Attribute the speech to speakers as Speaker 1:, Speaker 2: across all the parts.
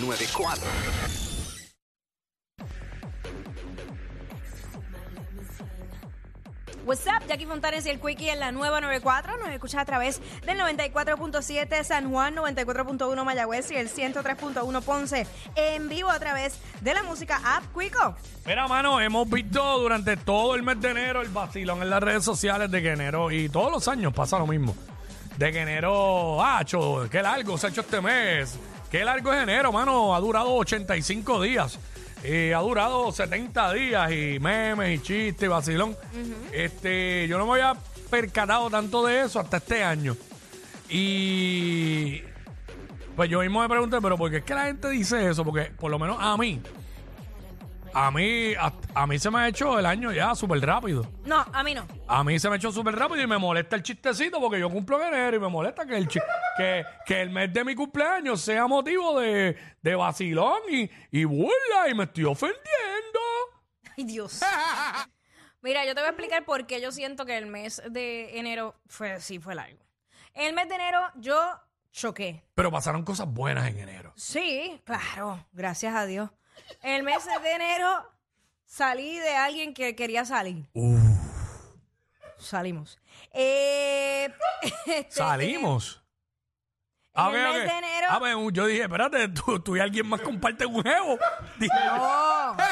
Speaker 1: 94.
Speaker 2: What's up, Jackie Fontanes y el Quickie en la nueva 94. Nos escuchas a través del 94.7 San Juan, 94.1 Mayagüez y el 103.1 Ponce. En vivo a través de la música App Quico.
Speaker 3: Mira, mano, hemos visto durante todo el mes de enero el vacilón en las redes sociales de que enero, y todos los años pasa lo mismo, de que enero, hacho, qué largo se ha hecho este mes, qué largo es enero, mano, ha durado 85 días. Y ha durado 70 días y memes y chistes y vacilón. Este, yo no me había percatado tanto de eso hasta este año. Y pues yo mismo me pregunté, pero ¿por qué es que la gente dice eso? Porque por lo menos a mí, a mí, a, a mí se me ha hecho el año ya súper rápido.
Speaker 2: No, a mí no.
Speaker 3: A mí se me ha hecho súper rápido y me molesta el chistecito porque yo cumplo en enero y me molesta que el, chi- que, que el mes de mi cumpleaños sea motivo de, de vacilón y, y burla y me estoy ofendiendo.
Speaker 2: Ay, Dios. Mira, yo te voy a explicar por qué yo siento que el mes de enero fue, sí fue largo. El mes de enero yo choqué.
Speaker 3: Pero pasaron cosas buenas en enero.
Speaker 2: Sí, claro, gracias a Dios. El mes de enero salí de alguien que quería salir. Salimos. Eh, este,
Speaker 3: Salimos.
Speaker 2: El
Speaker 3: ok,
Speaker 2: mes de enero-
Speaker 3: Ah, pues, yo dije, espérate, tú, tú y alguien más comparten un jevo. Dije,
Speaker 2: No.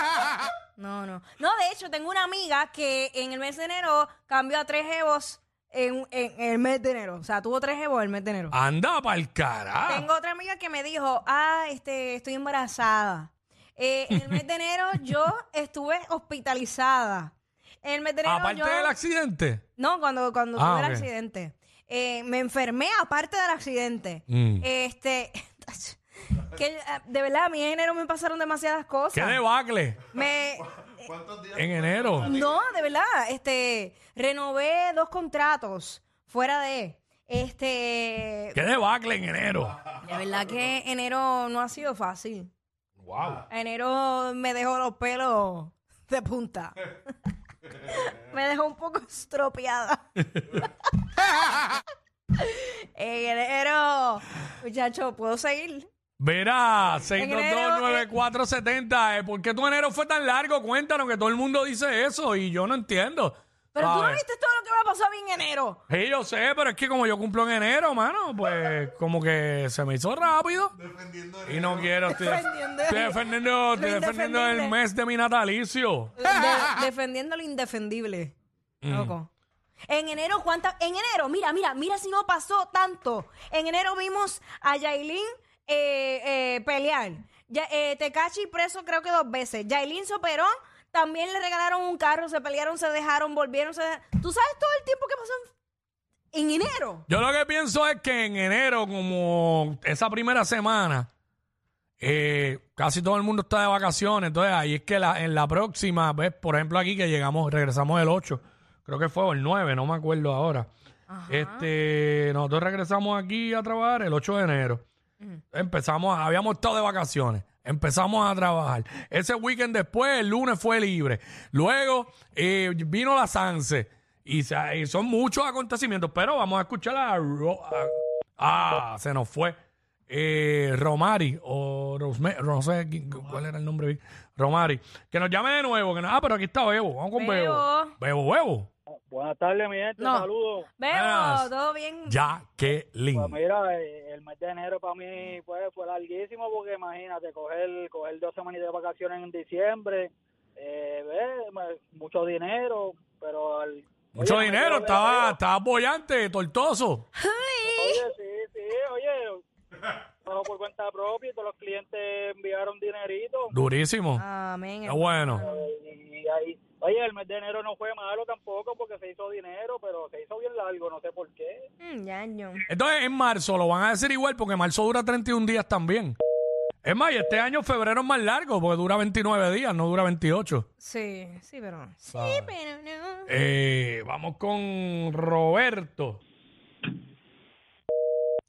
Speaker 2: No, no. No, de hecho, tengo una amiga que en el mes de enero cambió a tres jevos en, en el mes de enero. O sea, tuvo tres jevos en el mes de enero.
Speaker 3: Anda pa'l carajo.
Speaker 2: Tengo otra amiga que me dijo, ah, este, estoy embarazada. Eh, en el mes de enero yo estuve hospitalizada. En el mes de enero
Speaker 3: Aparte
Speaker 2: yo...
Speaker 3: del accidente.
Speaker 2: No, cuando, cuando
Speaker 3: Ah,
Speaker 2: tuve el
Speaker 3: ok.
Speaker 2: accidente. Eh, me enfermé aparte del accidente.
Speaker 3: Mm.
Speaker 2: Este... que eh, de verdad, a mí en enero me pasaron demasiadas cosas.
Speaker 3: ¿Qué debacle?
Speaker 2: Me...
Speaker 3: En enero.
Speaker 2: No, de verdad, este, renové dos contratos fuera de, este,
Speaker 3: ¿Qué debacle en enero?
Speaker 2: de verdad que enero no ha sido fácil.
Speaker 3: Wow.
Speaker 2: Enero me dejó los pelos de punta. me dejó un poco estropeada. en enero, muchacho, ¿puedo seguir?
Speaker 3: Verá,
Speaker 2: enero,
Speaker 3: 6229470. eh, ¿Por qué tu enero fue tan largo? Cuéntanos que todo el mundo dice eso y yo no entiendo.
Speaker 2: Pero tú no viste todo lo que me pasó a mí en enero.
Speaker 3: Sí, yo sé, pero es que como yo cumplo en enero, mano, pues como que se me hizo rápido. Y no quiero, estoy,
Speaker 2: Defendiendo
Speaker 3: estoy
Speaker 2: el-
Speaker 3: defendiendo, estoy
Speaker 2: lo
Speaker 3: defendiendo el
Speaker 2: indefendible.
Speaker 3: mes de mi natalicio.
Speaker 2: De- defendiendo lo indefendible. Loco. En enero, ¿cuántas? En enero, mira, mira, mira si no pasó tanto. En enero vimos a Yailin eh, eh, pelear. Ya, eh, Tecachi preso creo que dos veces. Yailin se operó, también le regalaron un carro, se pelearon, se dejaron, volvieron. Se dejaron. ¿Tú sabes todo el tiempo que pasó en, en enero?
Speaker 3: Yo lo que pienso es que en enero, como esa primera semana, eh, casi todo el mundo está de vacaciones. Entonces ahí es que la- en la próxima, ves, por ejemplo aquí que llegamos, regresamos el 8, creo que fue o el 9, no me acuerdo ahora. Este, nosotros regresamos aquí a trabajar el 8 de enero. Empezamos, habíamos estado de vacaciones. Empezamos a trabajar. Ese weekend después, el lunes fue libre. Luego eh, vino la Sanse. Y, se- y son muchos acontecimientos. Pero vamos a escuchar a. Ro- a- ah, se nos fue. Eh, Romari o Rosme, no sé quién- cuál era el nombre. Romari. Que nos llame de nuevo. Que no- ah, pero aquí está Bebo. Vamos con Bebo.
Speaker 2: Bebo.
Speaker 3: Bebo, Bebo.
Speaker 4: Buenas tardes, mi gente.
Speaker 2: No.
Speaker 4: Saludos.
Speaker 2: Vemos, todo bien.
Speaker 3: Jacqueline.
Speaker 4: Pues mira, eh, el mes de enero para mí pues, fue larguísimo porque imagínate, coger, coger dos semanas de vacaciones en diciembre, eh, mucho dinero, pero... al-
Speaker 3: Mucho
Speaker 4: Oye,
Speaker 3: dinero. Estaba, estaba bollante, tortoso.
Speaker 4: Oye, sí, sí, oye, todo por cuenta propia y todos los clientes enviaron dinerito.
Speaker 3: Durísimo.
Speaker 2: Amén.
Speaker 3: Qué bueno.
Speaker 4: Y, y ahí, oye, el mes de enero no fue malo tampoco porque se hizo dinero, pero se hizo bien largo, no sé por qué.
Speaker 2: Mm, ya, ño.
Speaker 3: Entonces en marzo lo van a decir igual porque marzo dura 31 días también. Es más, y este año febrero es más largo porque dura 29 días, no dura 28.
Speaker 2: Sí, sí, pero. Sí, pero no.
Speaker 3: Eh, vamos con Roberto.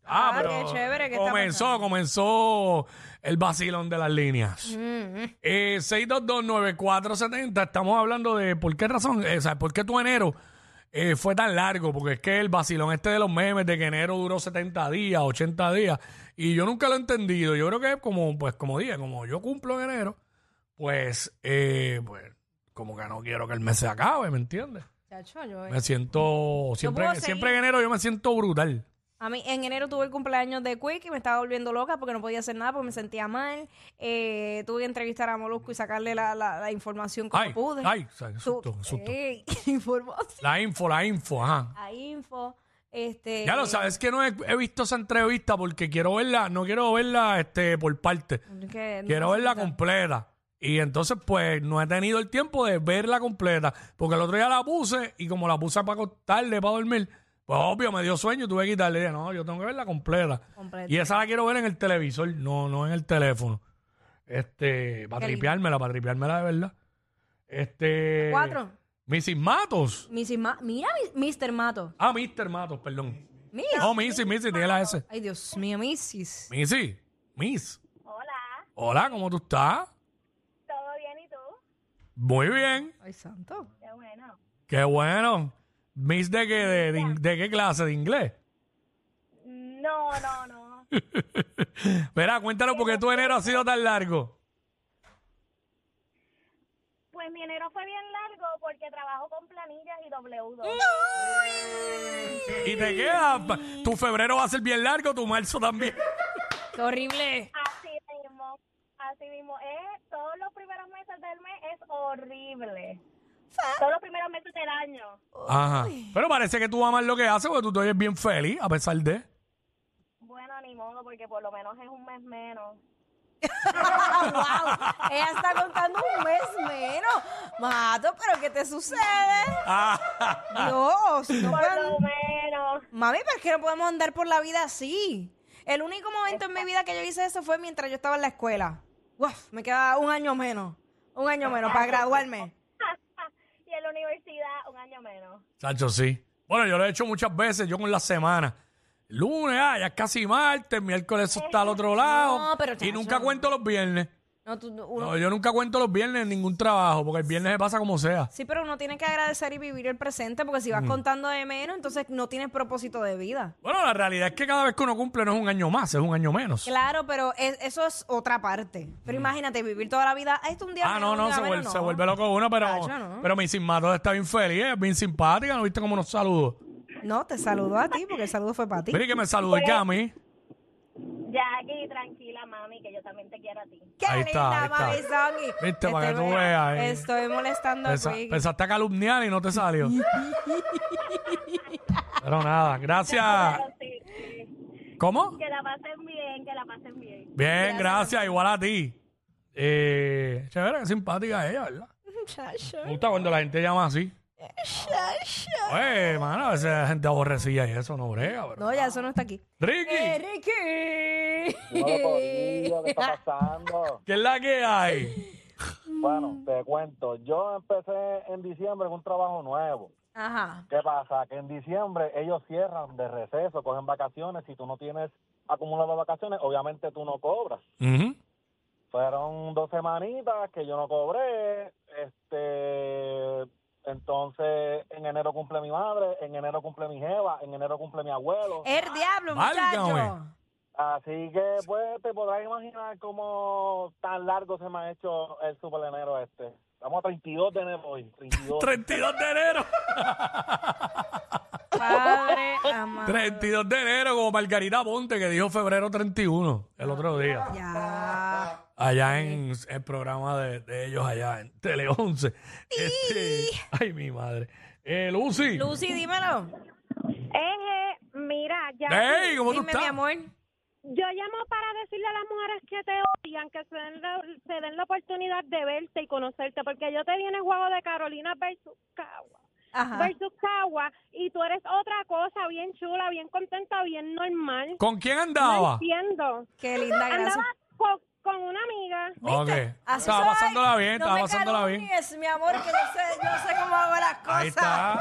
Speaker 3: Ah,
Speaker 2: Ah,
Speaker 3: pero
Speaker 2: qué chévere, ¿qué está
Speaker 3: comenzó,
Speaker 2: pasando?
Speaker 3: comenzó el vacilón de las líneas.
Speaker 2: Mm,
Speaker 3: Eh, 6229470, estamos hablando de por qué razón, eh, o sea, por qué tu enero eh, fue tan largo, porque es que el vacilón este de los memes de que enero duró 70 días, 80 días, y yo nunca lo he entendido. Yo creo que como, pues como dije, como yo cumplo en enero, pues, eh, pues, como que no quiero que el mes se acabe, ¿me entiendes?
Speaker 2: Chacho, yo-
Speaker 3: Me siento, siempre,
Speaker 2: puedo
Speaker 3: siempre en enero yo me siento brutal.
Speaker 2: A mí en enero tuve el cumpleaños de Quick y me estaba volviendo loca porque no podía hacer nada porque me sentía mal. Eh, tuve que entrevistar a Molusco y sacarle la, la- la información como
Speaker 3: Ay,
Speaker 2: pude.
Speaker 3: ay, susto, susto.
Speaker 2: Ey, información.
Speaker 3: La info, la info, ajá.
Speaker 2: A info. Este,
Speaker 3: Ya lo sabes que no he, he visto esa entrevista porque quiero verla, no quiero verla este por parte.
Speaker 2: que no
Speaker 3: Quiero verla completa. Y entonces, pues, no he tenido el tiempo de verla completa. Porque el otro día la puse y como la puse para acostarle, para dormir, pues obvio, me dio sueño y tuve que quitarle. Dije, no, yo tengo que verla completa.
Speaker 2: Completa.
Speaker 3: Y esa la quiero ver en el televisor, no, no en el teléfono. Este, para
Speaker 2: Qué lindo.
Speaker 3: tripeármela, para tripeármela de verdad. Este.
Speaker 2: Cuatro.
Speaker 3: Mrs. Matos.
Speaker 2: Mrs. Ma- Mira, mi- Mr. Mato.
Speaker 3: Ah, Mr. Matos, perdón.
Speaker 2: Miss.
Speaker 3: No, Missy, Missy, tiene la S.
Speaker 2: Ay, Dios mío, Mrs.
Speaker 3: Missy, Miss.
Speaker 1: Hola,
Speaker 3: Hola, ¿cómo tú estás?
Speaker 1: ¿todo bien y tú?
Speaker 3: Muy bien.
Speaker 2: Ay, santo.
Speaker 1: Qué bueno.
Speaker 3: Qué bueno. Miss de qué, de, de in- de qué clase de inglés.
Speaker 1: No, no, no.
Speaker 3: Verá, cuéntanos por qué tu enero ha sido tan largo.
Speaker 1: Pues mi enero fue bien largo porque trabajo con planillas y W2.
Speaker 3: Y te queda, tu febrero va a ser bien largo, tu marzo también.
Speaker 2: Qué horrible.
Speaker 1: Así mismo, así mismo. Es, todos los primeros meses del mes es horrible. Todos los primeros meses del año.
Speaker 3: Ajá. Pero parece que tú amas lo que haces porque tú te oyes bien feliz a pesar de.
Speaker 1: Bueno, ni modo, porque por lo menos es un mes menos.
Speaker 2: wow. Ella está contando un mes menos. Mato, pero ¿qué te sucede?
Speaker 3: Ah,
Speaker 2: Dios, no
Speaker 1: Por menos.
Speaker 2: Mami, pero es que no podemos andar por la vida así. El único momento en mi vida que yo hice eso fue mientras yo estaba en la escuela. Uf, me queda un año menos. Un año menos para graduarme.
Speaker 1: Un año menos.
Speaker 3: Sí. Bueno, yo lo he hecho muchas veces, yo con la semana. Lunes, ah, ya es casi martes, miércoles eso está al otro lado.
Speaker 2: No, pero,
Speaker 3: y
Speaker 2: chacho.
Speaker 3: nunca cuento los viernes.
Speaker 2: No, tú- uno-
Speaker 3: No, yo nunca cuento los viernes en ningún trabajo, porque el viernes se pasa como sea.
Speaker 2: Sí, pero uno tiene que agradecer y vivir el presente porque si vas contando de menos, entonces no tienes propósito de vida.
Speaker 3: Bueno, la realidad es que cada vez que uno cumple no es un año más, es un año menos.
Speaker 2: Claro, pero es- eso es otra parte. Pero imagínate vivir toda la vida. "Ay, Esto un día
Speaker 3: Mm. Ah,
Speaker 2: menos,
Speaker 3: no,
Speaker 2: un
Speaker 3: no,
Speaker 2: día
Speaker 3: se,
Speaker 2: menos",
Speaker 3: vuelve,
Speaker 2: no.
Speaker 3: se vuelve loco uno, pero,
Speaker 2: Chacho, no.
Speaker 3: pero mi sin Matos está bien feliz, es bien simpática, ¿no viste cómo nos saludó?
Speaker 2: No, te saludo a ti porque el saludo fue para ti.
Speaker 3: Mire que me saludó a mí.
Speaker 1: Tranquila, mami, que yo también te quiero a ti.
Speaker 2: ¡Qué
Speaker 3: Ahí está,
Speaker 2: linda,
Speaker 3: ahí está.
Speaker 2: mami Songy!
Speaker 3: Viste, para que
Speaker 2: Estoy
Speaker 3: tú veas, eh.
Speaker 2: Estoy molestando a
Speaker 3: Pensa- pensaste a calumniar y no te salió. pero nada, gracias.
Speaker 1: Pero sí, sí.
Speaker 3: ¿Cómo?
Speaker 1: Que la pasen bien, que la pasen bien.
Speaker 3: Bien, gracias, igual a ti. Eh, chévere, qué simpática ella, ¿verdad?
Speaker 2: Chacho,
Speaker 3: Me gusta cuando la gente llama así. Oye, mano, a veces hay gente aborrecida y eso no brega, pero...
Speaker 2: No, ya eso no está aquí.
Speaker 3: Ricky,
Speaker 2: ¡Eh, Ricky!
Speaker 4: Corillo, ¿qué está pasando?
Speaker 3: ¿qué es la que hay?
Speaker 4: Bueno, te cuento. Yo empecé en diciembre con un trabajo nuevo.
Speaker 2: Ajá.
Speaker 4: ¿Qué pasa? Que en diciembre ellos cierran de receso, cogen vacaciones. Si tú no tienes acumulado vacaciones, obviamente tú no cobras.
Speaker 3: Ujú.
Speaker 4: Fueron dos semanitas que yo no cobré. Este, entonces en enero cumple mi madre, en enero cumple mi jeva, en enero cumple mi abuelo.
Speaker 2: El diablo, muchacho.
Speaker 4: Así que pues te podrás imaginar cómo tan largo se me ha hecho el super enero este. Estamos a 32 de enero hoy. 32.
Speaker 3: 32 de enero.
Speaker 2: Padre amado.
Speaker 3: 32 de enero, como Margarita Ponte, que dijo febrero 31 el otro día.
Speaker 2: Ya.
Speaker 3: Allá en el programa de, de ellos, allá en Tele 11. Este, ay, mi madre. Eh, Lucy.
Speaker 2: Lucy, dímelo.
Speaker 1: Eje, mira, ya.
Speaker 3: Hey, ¿cómo tú
Speaker 2: Dime,
Speaker 3: estás?
Speaker 2: mi amor.
Speaker 1: Yo llamo para decirle a las mujeres que te odian que se den, la, se den la oportunidad de verte y conocerte, porque yo te di en el juego de Carolina versus Cagua,
Speaker 2: Ajá.
Speaker 1: versus Cagua, y tú eres otra cosa, bien chula, bien contenta, bien normal.
Speaker 3: ¿Con quién
Speaker 1: No
Speaker 3: andaba?
Speaker 1: entiendo.
Speaker 2: Qué linda, gracias.
Speaker 1: Andaba con, una amiga.
Speaker 3: Ok.
Speaker 2: Así
Speaker 3: Estaba
Speaker 2: soy.
Speaker 3: pasándola bien,
Speaker 2: no
Speaker 3: estaba
Speaker 2: me
Speaker 3: pasándola bien.
Speaker 2: calumnies, mi amor, que yo sé, yo sé cómo hago las cosas.
Speaker 3: Ahí está.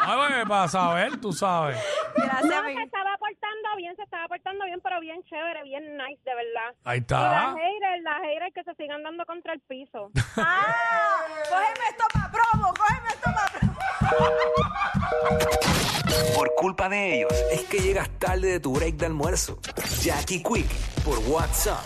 Speaker 3: Ay, bueno, para saber, tú sabes.
Speaker 2: Gracias,
Speaker 1: No,
Speaker 2: mi
Speaker 1: se estaba portando bien, se estaba portando bien, pero bien chévere, bien nice, de verdad.
Speaker 3: Ahí
Speaker 1: Y
Speaker 3: está.
Speaker 1: las haters, las haters que se sigan dando contra el piso.
Speaker 2: Ah, cógeme esto para promo, cógeme esto para promo.
Speaker 5: Por culpa de ellos es que llegas tarde de tu break de almuerzo. Jackie Quick por WhatsApp